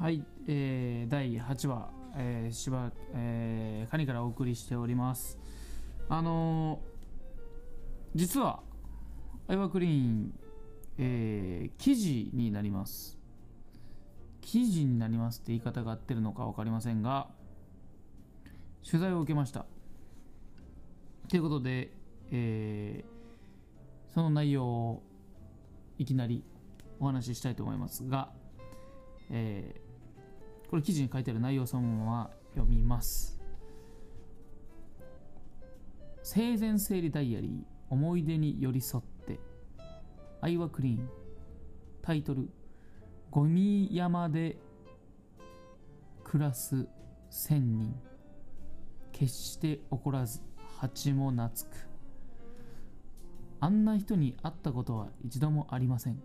はい、えー、第8話、えー、しば、えー、カニからお送りしております。あのー、実は、アイワクリーン、えー、記事になります。記事になりますって言い方が合ってるのか分かりませんが、取材を受けました。ということで、えー、その内容をいきなりお話ししたいと思いますが、えーこれ記事に書いてある内容そのまま読みます。生前整理ダイアリー思い出に寄り添って。アイワクリーン。タイトル。ゴミ山で暮らす千人。決して怒らず蜂も懐く。あんな人に会ったことは一度もありません。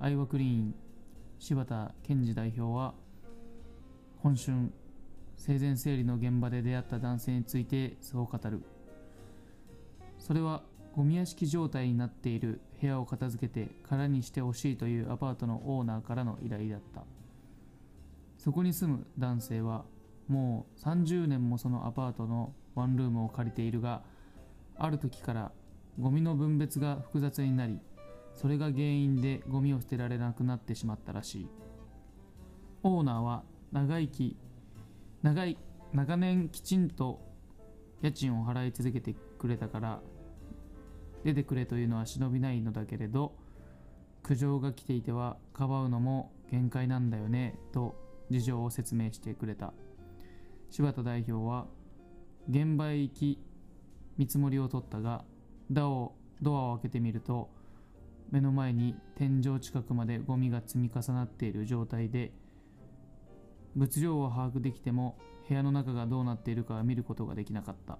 アイワクリーン柴田健二代表は今春生前整理の現場で出会った男性についてそう語る。それはゴミ屋敷状態になっている。部屋を片付けて空にしてほしいというアパートのオーナーからの依頼だった。そこに住む男性はもう30年もそのアパートのワンルームを借りているがある時からゴミの分別が複雑になりそれが原因でゴミを捨てられなくなってしまったらしい。オーナーは長生き長い長年きちんと家賃を払い続けてくれたから出てくれというのは忍びないのだけれど苦情が来ていてはかばうのも限界なんだよねと事情を説明してくれた。柴田代表は現場へ行き見積もりを取ったがドアをドアを開けてみると目の前に天井近くまでゴミが積み重なっている状態で物量を把握できても部屋の中がどうなっているかは見ることができなかった。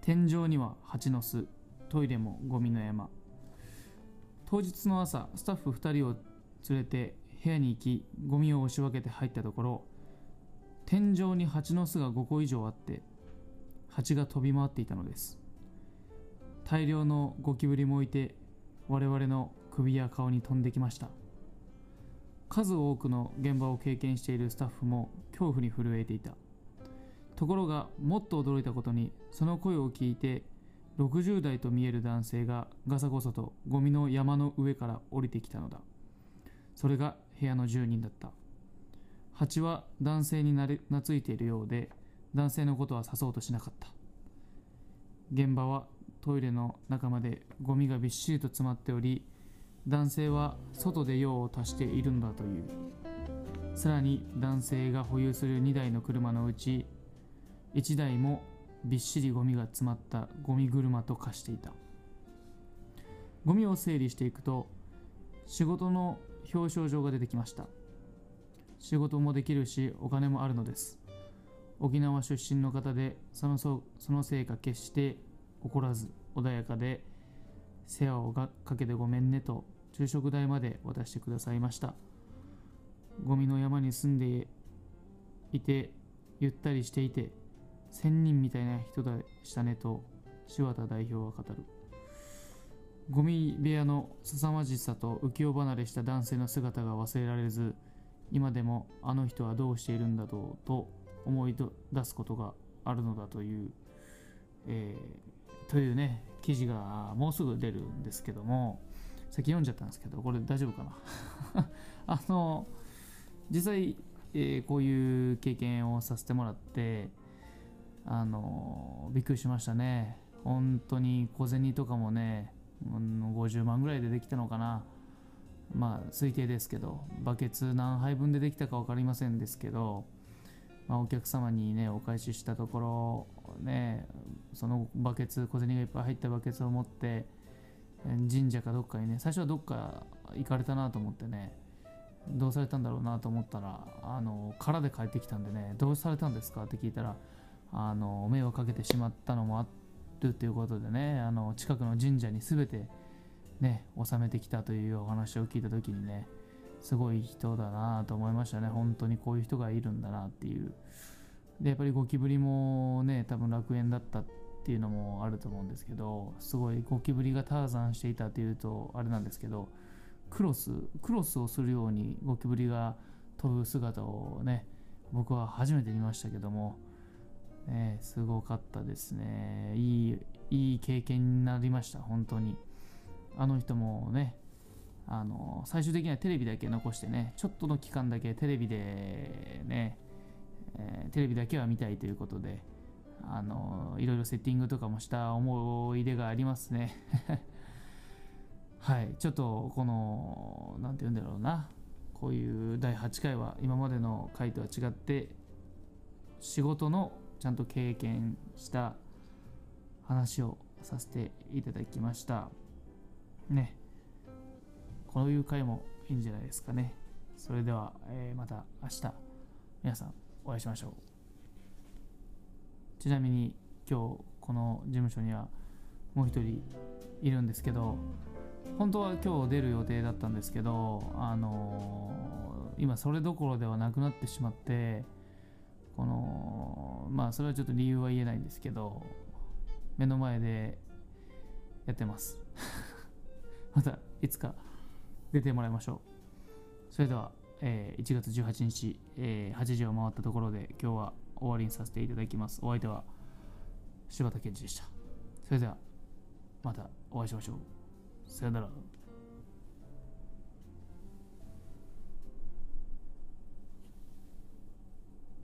天井には蜂の巣トイレもゴミの山。当日の朝スタッフ2人を連れて部屋に行きゴミを押し分けて入ったところ天井に蜂の巣が5個以上あって蜂が飛び回っていたのです。大量のゴキブリもいて我々の首や顔に飛んできました。数多くの現場を経験しているスタッフも恐怖に震えていた。ところがもっと驚いたことにその声を聞いて60代と見える男性がガサゴソとゴミの山の上から降りてきたのだ。それが部屋の住人だった。蜂は男性になれ懐いているようで男性のことは誘おうとしなかった。現場はトイレの中までゴミがびっしりと詰まっており男性は外で用を足しているんだという。さらに男性が保有する2台の車のうち1台もびっしりゴミが詰まったゴミ車と化していた。ゴミを整理していくと仕事の表彰状が出てきました。仕事もできるしお金もあるのです。沖縄出身の方でそのそそのせいか決して怒らず穏やかで世話をかけてごめんねと昼食代まで渡してくださいました。ゴミの山に住んでいてゆったりしていて仙人みたいな人でしたねと柴田代表は語る。ゴミ部屋の凄まじさと浮世離れした男性の姿が忘れられず今でもあの人はどうしているんだろうと思い出すことがあるのだという、えーというね記事がもうすぐ出るんですけども。先読んじゃったんですけどこれ大丈夫かな？あの実際、えーこういう経験をさせてもらってあのびっくりしましたね。本当に小銭とかもね50万ぐらいでできたのかな。まあ推定ですけどバケツ何杯分でできたか分かりませんですけど、まあ、お客様にねお返ししたところねそのバケツ小銭がいっぱい入ったバケツを持って神社かどっかにね最初はどっか行かれたなと思ってねどうされたんだろうなと思ったらあの空で帰ってきたんでねどうされたんですかって聞いたらあの迷惑かけてしまったのもあるということでねあの近くの神社に全てね納めてきたというお話を聞いた時にねすごい人だなと思いましたね。本当にこういう人がいるんだなっていう。でやっぱりゴキブリもね多分楽園だったっていうのもあると思うんですけどすごいゴキブリがターザンしていたっていうとあれなんですけどクロスクロスをするようにゴキブリが飛ぶ姿をね僕は初めて見ましたけども、ね、すごかったですね。いいいい経験になりました本当に。あの人もねあの最終的にはテレビだけ残してねちょっとの期間だけテレビでね、えー、テレビだけは見たいということであのいろいろセッティングとかもした思い出がありますね。はい。ちょっとこの何て言うんだろうな。こういう第8回は今までの回とは違って仕事のちゃんと経験した話をさせていただきました。ね。こういう回もいいんじゃないですかね。それでは、えー、また明日。皆さん。お会いしましょう。ちなみに今日この事務所にはもう一人いるんですけど本当は今日出る予定だったんですけどあのー、今それどころではなくなってしまってこのまあそれはちょっと理由は言えないんですけど目の前でやってます。またいつか出てもらいましょう。それでは、えー、1月18日、えー、8時を回ったところで今日は終わりにさせていただきます。お相手は柴田健二でした。それではまたお会いしましょう。さよなら。